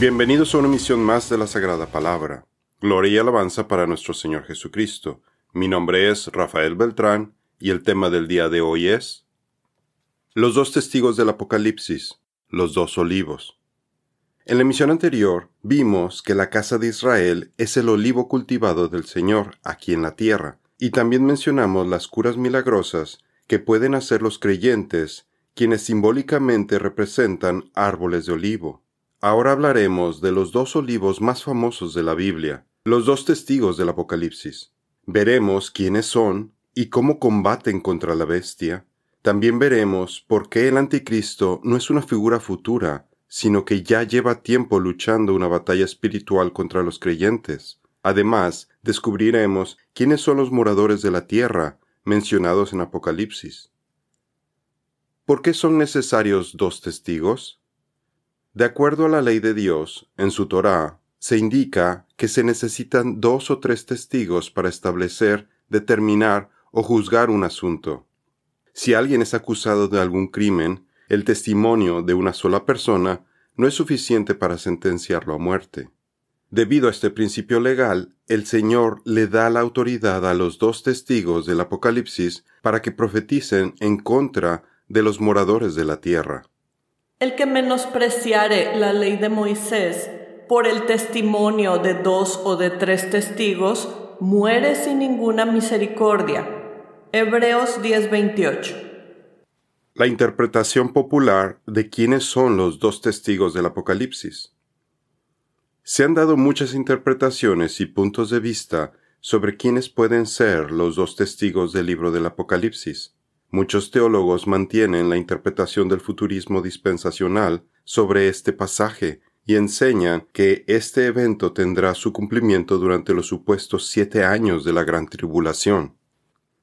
Bienvenidos a una misión más de la Sagrada Palabra. Gloria y alabanza para nuestro Señor Jesucristo. Mi nombre es Rafael Beltrán y el tema del día de hoy es Los dos testigos del Apocalipsis, los dos olivos. En la emisión anterior vimos que la casa de Israel es el olivo cultivado del Señor aquí en la tierra, y también mencionamos las curas milagrosas que pueden hacer los creyentes, quienes simbólicamente representan árboles de olivo. Ahora hablaremos de los dos olivos más famosos de la Biblia, los dos testigos del Apocalipsis. Veremos quiénes son y cómo combaten contra la bestia. También veremos por qué el anticristo no es una figura futura, sino que ya lleva tiempo luchando una batalla espiritual contra los creyentes. Además, descubriremos quiénes son los moradores de la tierra mencionados en Apocalipsis. ¿Por qué son necesarios dos testigos? De acuerdo a la ley de Dios, en su Torá, se indica que se necesitan dos o tres testigos para establecer, determinar o juzgar un asunto. Si alguien es acusado de algún crimen, el testimonio de una sola persona no es suficiente para sentenciarlo a muerte. Debido a este principio legal, el Señor le da la autoridad a los dos testigos del Apocalipsis para que profeticen en contra de los moradores de la tierra. El que menospreciare la ley de Moisés por el testimonio de dos o de tres testigos, muere sin ninguna misericordia. Hebreos 10:28. La interpretación popular de quiénes son los dos testigos del Apocalipsis. Se han dado muchas interpretaciones y puntos de vista sobre quiénes pueden ser los dos testigos del libro del Apocalipsis. Muchos teólogos mantienen la interpretación del futurismo dispensacional sobre este pasaje y enseñan que este evento tendrá su cumplimiento durante los supuestos siete años de la gran tribulación.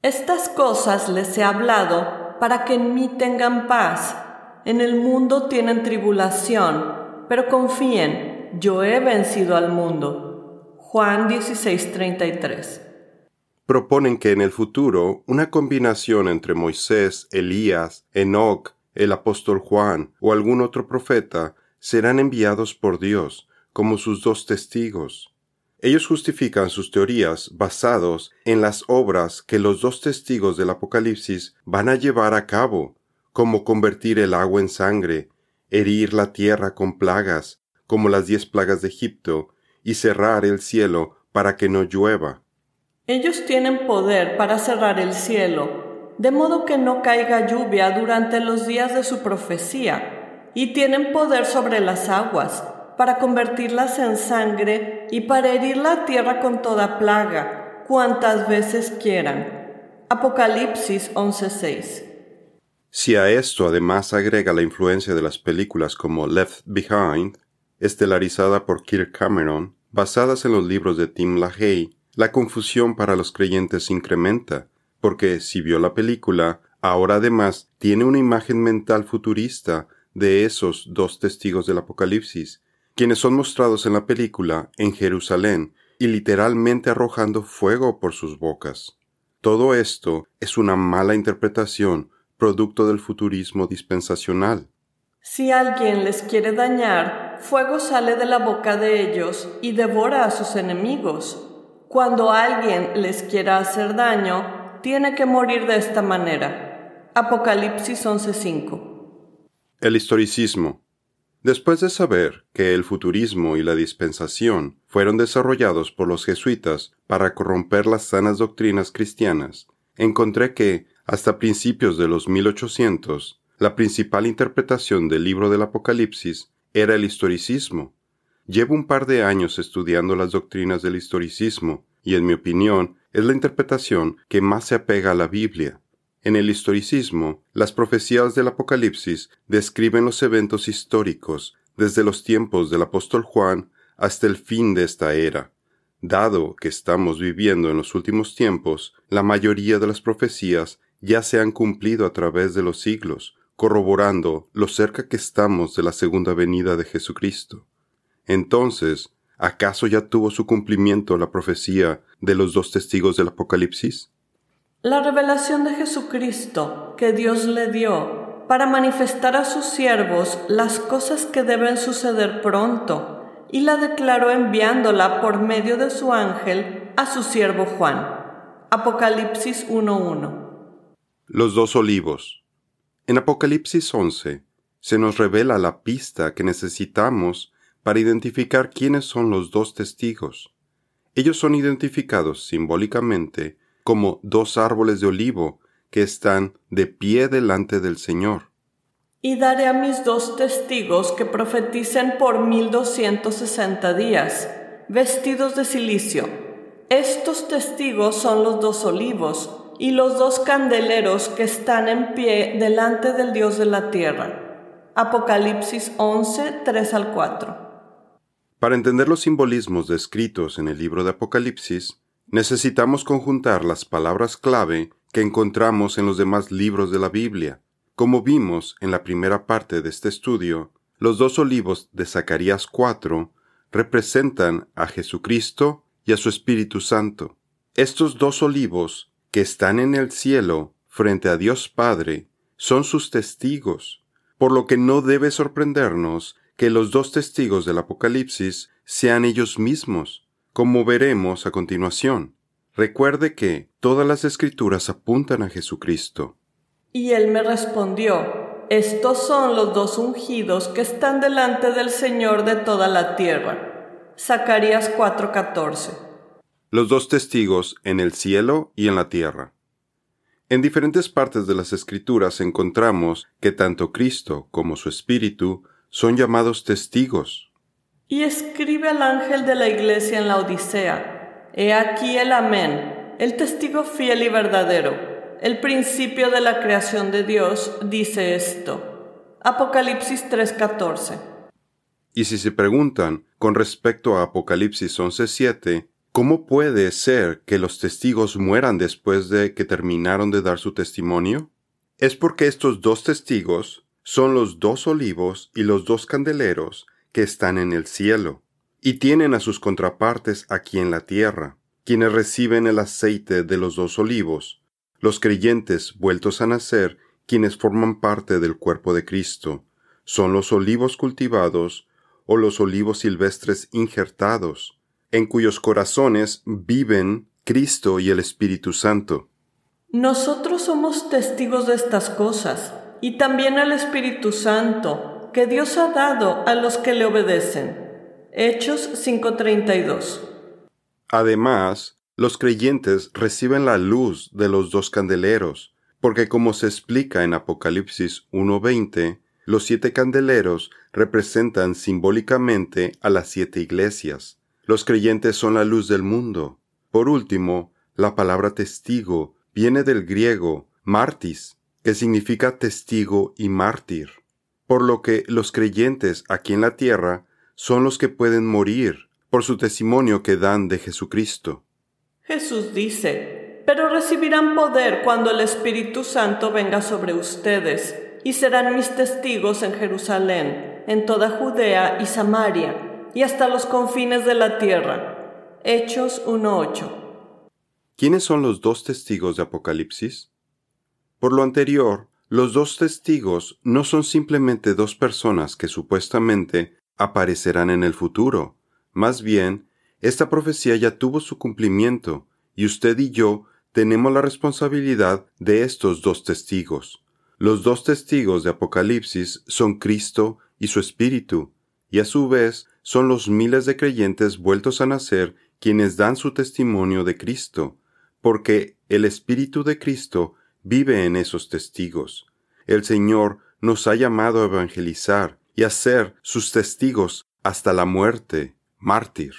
Estas cosas les he hablado para que en mí tengan paz. En el mundo tienen tribulación, pero confíen, yo he vencido al mundo. Juan 16:33 proponen que en el futuro una combinación entre Moisés, Elías, Enoc, el apóstol Juan o algún otro profeta serán enviados por Dios como sus dos testigos. Ellos justifican sus teorías basados en las obras que los dos testigos del Apocalipsis van a llevar a cabo, como convertir el agua en sangre, herir la tierra con plagas, como las diez plagas de Egipto, y cerrar el cielo para que no llueva. Ellos tienen poder para cerrar el cielo, de modo que no caiga lluvia durante los días de su profecía, y tienen poder sobre las aguas, para convertirlas en sangre y para herir la tierra con toda plaga, cuantas veces quieran. Apocalipsis 11:6 Si a esto además agrega la influencia de las películas como Left Behind, estelarizada por Kirk Cameron, basadas en los libros de Tim LaHaye, la confusión para los creyentes incrementa, porque si vio la película, ahora además tiene una imagen mental futurista de esos dos testigos del Apocalipsis, quienes son mostrados en la película en Jerusalén y literalmente arrojando fuego por sus bocas. Todo esto es una mala interpretación producto del futurismo dispensacional. Si alguien les quiere dañar, fuego sale de la boca de ellos y devora a sus enemigos. Cuando alguien les quiera hacer daño, tiene que morir de esta manera. Apocalipsis 11:5. El historicismo. Después de saber que el futurismo y la dispensación fueron desarrollados por los jesuitas para corromper las sanas doctrinas cristianas, encontré que, hasta principios de los 1800, la principal interpretación del libro del Apocalipsis era el historicismo, Llevo un par de años estudiando las doctrinas del historicismo y en mi opinión es la interpretación que más se apega a la Biblia. En el historicismo, las profecías del Apocalipsis describen los eventos históricos desde los tiempos del apóstol Juan hasta el fin de esta era. Dado que estamos viviendo en los últimos tiempos, la mayoría de las profecías ya se han cumplido a través de los siglos, corroborando lo cerca que estamos de la segunda venida de Jesucristo. Entonces, ¿acaso ya tuvo su cumplimiento la profecía de los dos testigos del Apocalipsis? La revelación de Jesucristo que Dios le dio para manifestar a sus siervos las cosas que deben suceder pronto y la declaró enviándola por medio de su ángel a su siervo Juan. Apocalipsis 1.1 Los dos olivos. En Apocalipsis 11 se nos revela la pista que necesitamos para identificar quiénes son los dos testigos. Ellos son identificados simbólicamente como dos árboles de olivo que están de pie delante del Señor. Y daré a mis dos testigos que profeticen por mil doscientos sesenta días, vestidos de silicio. Estos testigos son los dos olivos y los dos candeleros que están en pie delante del Dios de la tierra. Apocalipsis 11, 3 al 4. Para entender los simbolismos descritos en el libro de Apocalipsis, necesitamos conjuntar las palabras clave que encontramos en los demás libros de la Biblia. Como vimos en la primera parte de este estudio, los dos olivos de Zacarías 4 representan a Jesucristo y a su Espíritu Santo. Estos dos olivos que están en el cielo frente a Dios Padre son sus testigos, por lo que no debe sorprendernos que los dos testigos del Apocalipsis sean ellos mismos, como veremos a continuación. Recuerde que todas las escrituras apuntan a Jesucristo. Y él me respondió, estos son los dos ungidos que están delante del Señor de toda la tierra. Zacarías 4:14. Los dos testigos en el cielo y en la tierra. En diferentes partes de las escrituras encontramos que tanto Cristo como su Espíritu son llamados testigos. Y escribe al ángel de la iglesia en la Odisea He aquí el amén, el testigo fiel y verdadero, el principio de la creación de Dios, dice esto. Apocalipsis 3:14. Y si se preguntan con respecto a Apocalipsis 11:7, ¿cómo puede ser que los testigos mueran después de que terminaron de dar su testimonio? Es porque estos dos testigos son los dos olivos y los dos candeleros que están en el cielo y tienen a sus contrapartes aquí en la tierra, quienes reciben el aceite de los dos olivos, los creyentes vueltos a nacer, quienes forman parte del cuerpo de Cristo, son los olivos cultivados o los olivos silvestres injertados, en cuyos corazones viven Cristo y el Espíritu Santo. Nosotros somos testigos de estas cosas, y también el Espíritu Santo, que Dios ha dado a los que le obedecen. Hechos 5:32 Además, los creyentes reciben la luz de los dos candeleros, porque como se explica en Apocalipsis 1:20, los siete candeleros representan simbólicamente a las siete iglesias. Los creyentes son la luz del mundo. Por último, la palabra testigo viene del griego martis, que significa testigo y mártir, por lo que los creyentes aquí en la tierra son los que pueden morir por su testimonio que dan de Jesucristo. Jesús dice, pero recibirán poder cuando el Espíritu Santo venga sobre ustedes, y serán mis testigos en Jerusalén, en toda Judea y Samaria, y hasta los confines de la tierra. Hechos 1.8. ¿Quiénes son los dos testigos de Apocalipsis? Por lo anterior, los dos testigos no son simplemente dos personas que supuestamente aparecerán en el futuro. Más bien, esta profecía ya tuvo su cumplimiento, y usted y yo tenemos la responsabilidad de estos dos testigos. Los dos testigos de Apocalipsis son Cristo y su Espíritu, y a su vez son los miles de creyentes vueltos a nacer quienes dan su testimonio de Cristo, porque el Espíritu de Cristo vive en esos testigos. El Señor nos ha llamado a evangelizar y a ser sus testigos hasta la muerte, mártir.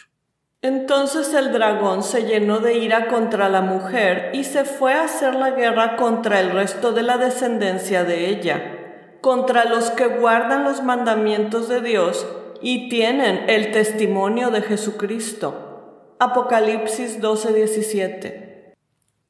Entonces el dragón se llenó de ira contra la mujer y se fue a hacer la guerra contra el resto de la descendencia de ella, contra los que guardan los mandamientos de Dios y tienen el testimonio de Jesucristo. Apocalipsis 12:17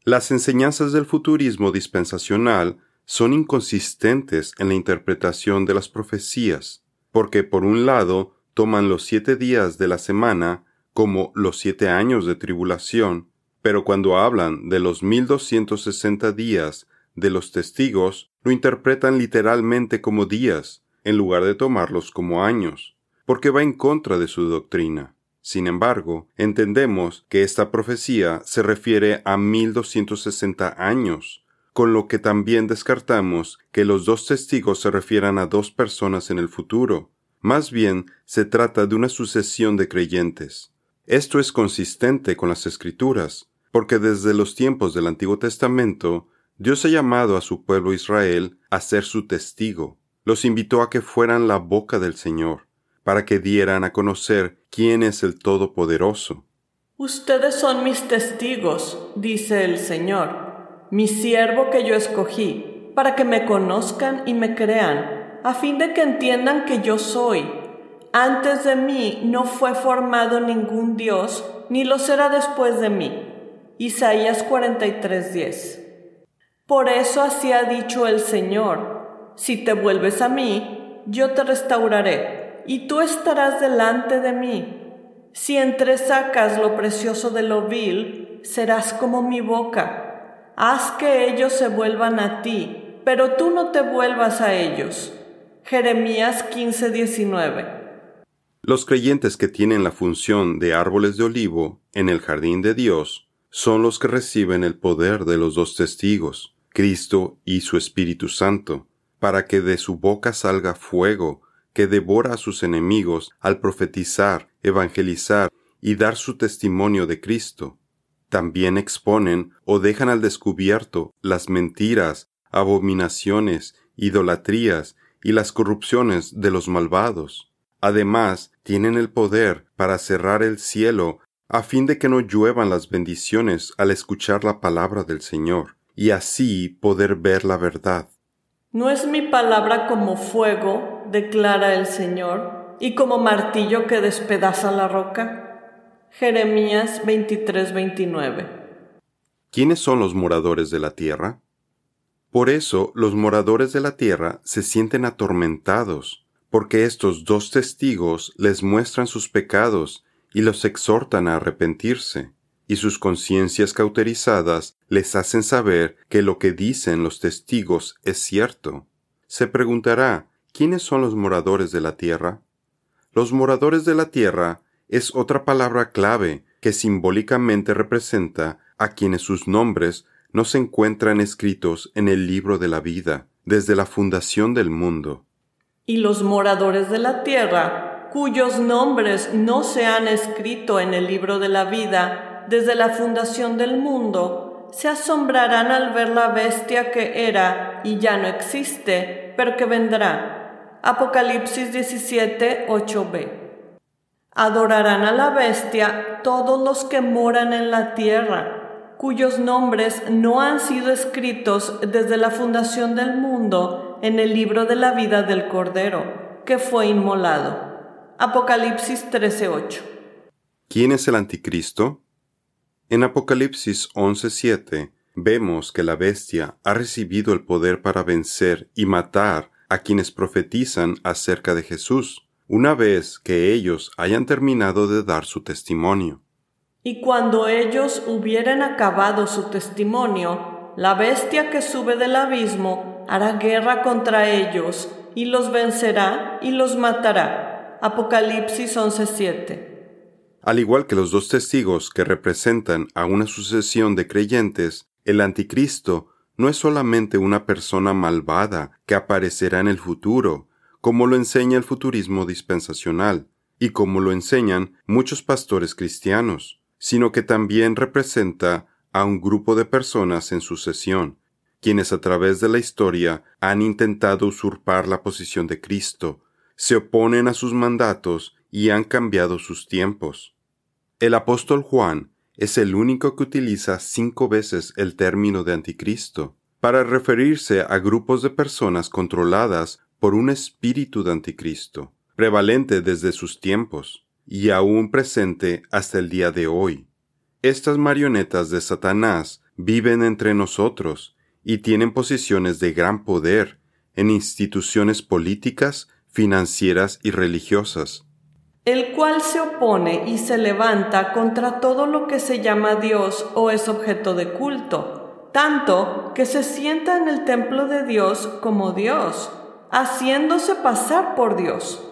Las enseñanzas del futurismo dispensacional son inconsistentes en la interpretación de las profecías, porque por un lado toman los siete días de la semana como los siete años de tribulación, pero cuando hablan de los mil doscientos sesenta días de los testigos, lo interpretan literalmente como días, en lugar de tomarlos como años. porque va en contra de su doctrina. Sin embargo, entendemos que esta profecía se refiere a 1260 años, con lo que también descartamos que los dos testigos se refieran a dos personas en el futuro. Más bien, se trata de una sucesión de creyentes. Esto es consistente con las Escrituras, porque desde los tiempos del Antiguo Testamento, Dios ha llamado a su pueblo Israel a ser su testigo. Los invitó a que fueran la boca del Señor, para que dieran a conocer quién es el Todopoderoso. Ustedes son mis testigos, dice el Señor mi siervo que yo escogí, para que me conozcan y me crean, a fin de que entiendan que yo soy. Antes de mí no fue formado ningún Dios, ni lo será después de mí. Isaías 43:10. Por eso así ha dicho el Señor, si te vuelves a mí, yo te restauraré, y tú estarás delante de mí. Si entresacas lo precioso de lo vil, serás como mi boca haz que ellos se vuelvan a ti, pero tú no te vuelvas a ellos. Jeremías 15:19 Los creyentes que tienen la función de árboles de olivo en el jardín de Dios son los que reciben el poder de los dos testigos, Cristo y su Espíritu Santo, para que de su boca salga fuego que devora a sus enemigos al profetizar, evangelizar y dar su testimonio de Cristo también exponen o dejan al descubierto las mentiras, abominaciones, idolatrías y las corrupciones de los malvados. Además, tienen el poder para cerrar el cielo a fin de que no lluevan las bendiciones al escuchar la palabra del Señor, y así poder ver la verdad. ¿No es mi palabra como fuego, declara el Señor, y como martillo que despedaza la roca? Jeremías 23:29 ¿Quiénes son los moradores de la tierra? Por eso los moradores de la tierra se sienten atormentados, porque estos dos testigos les muestran sus pecados y los exhortan a arrepentirse, y sus conciencias cauterizadas les hacen saber que lo que dicen los testigos es cierto. Se preguntará, ¿quiénes son los moradores de la tierra? Los moradores de la tierra es otra palabra clave que simbólicamente representa a quienes sus nombres no se encuentran escritos en el libro de la vida desde la fundación del mundo. Y los moradores de la tierra, cuyos nombres no se han escrito en el libro de la vida desde la fundación del mundo, se asombrarán al ver la bestia que era y ya no existe, pero que vendrá. Apocalipsis 17, 8b. Adorarán a la bestia todos los que moran en la tierra, cuyos nombres no han sido escritos desde la fundación del mundo en el libro de la vida del Cordero, que fue inmolado. Apocalipsis 13:8. ¿Quién es el anticristo? En Apocalipsis 11:7 vemos que la bestia ha recibido el poder para vencer y matar a quienes profetizan acerca de Jesús una vez que ellos hayan terminado de dar su testimonio. Y cuando ellos hubieran acabado su testimonio, la bestia que sube del abismo hará guerra contra ellos y los vencerá y los matará. Apocalipsis 11:7. Al igual que los dos testigos que representan a una sucesión de creyentes, el anticristo no es solamente una persona malvada que aparecerá en el futuro, como lo enseña el futurismo dispensacional y como lo enseñan muchos pastores cristianos, sino que también representa a un grupo de personas en sucesión, quienes a través de la historia han intentado usurpar la posición de Cristo, se oponen a sus mandatos y han cambiado sus tiempos. El apóstol Juan es el único que utiliza cinco veces el término de anticristo, para referirse a grupos de personas controladas por un espíritu de anticristo, prevalente desde sus tiempos y aún presente hasta el día de hoy. Estas marionetas de Satanás viven entre nosotros y tienen posiciones de gran poder en instituciones políticas, financieras y religiosas. El cual se opone y se levanta contra todo lo que se llama Dios o es objeto de culto, tanto que se sienta en el templo de Dios como Dios haciéndose pasar por Dios.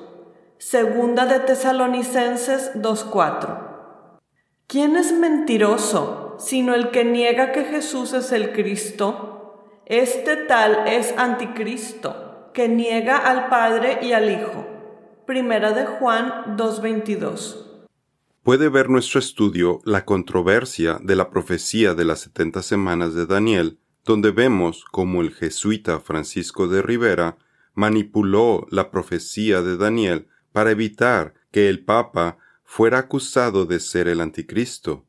Segunda de Tesalonicenses 2.4. ¿Quién es mentiroso sino el que niega que Jesús es el Cristo? Este tal es anticristo, que niega al Padre y al Hijo. Primera de Juan 2.22. Puede ver nuestro estudio la controversia de la profecía de las setenta semanas de Daniel, donde vemos cómo el jesuita Francisco de Rivera manipuló la profecía de Daniel para evitar que el Papa fuera acusado de ser el anticristo.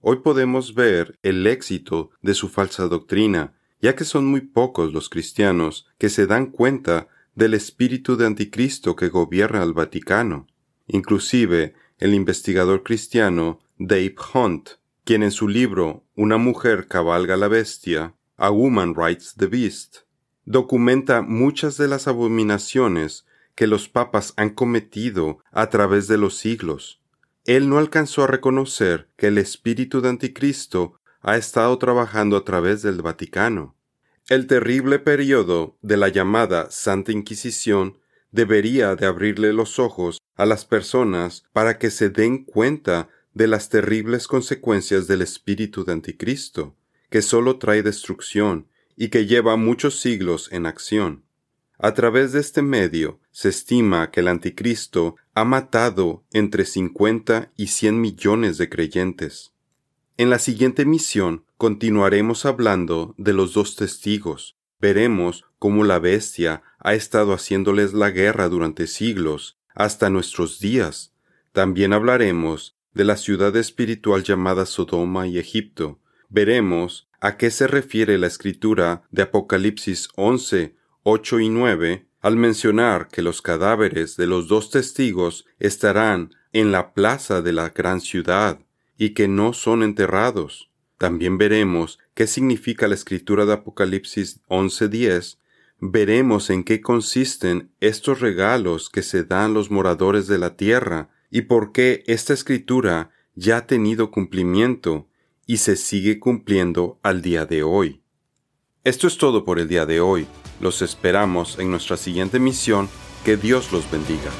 Hoy podemos ver el éxito de su falsa doctrina, ya que son muy pocos los cristianos que se dan cuenta del espíritu de anticristo que gobierna el Vaticano. Inclusive el investigador cristiano Dave Hunt, quien en su libro Una mujer cabalga la bestia, A Woman Rides the Beast, documenta muchas de las abominaciones que los papas han cometido a través de los siglos. Él no alcanzó a reconocer que el espíritu de Anticristo ha estado trabajando a través del Vaticano. El terrible periodo de la llamada Santa Inquisición debería de abrirle los ojos a las personas para que se den cuenta de las terribles consecuencias del espíritu de Anticristo, que solo trae destrucción y que lleva muchos siglos en acción. A través de este medio se estima que el anticristo ha matado entre 50 y 100 millones de creyentes. En la siguiente misión continuaremos hablando de los dos testigos. Veremos cómo la bestia ha estado haciéndoles la guerra durante siglos, hasta nuestros días. También hablaremos de la ciudad espiritual llamada Sodoma y Egipto. Veremos a qué se refiere la escritura de Apocalipsis 11 8 y 9 al mencionar que los cadáveres de los dos testigos estarán en la plaza de la gran ciudad y que no son enterrados. También veremos qué significa la escritura de Apocalipsis 11:10. Veremos en qué consisten estos regalos que se dan los moradores de la tierra y por qué esta escritura ya ha tenido cumplimiento y se sigue cumpliendo al día de hoy. Esto es todo por el día de hoy. Los esperamos en nuestra siguiente misión. Que Dios los bendiga.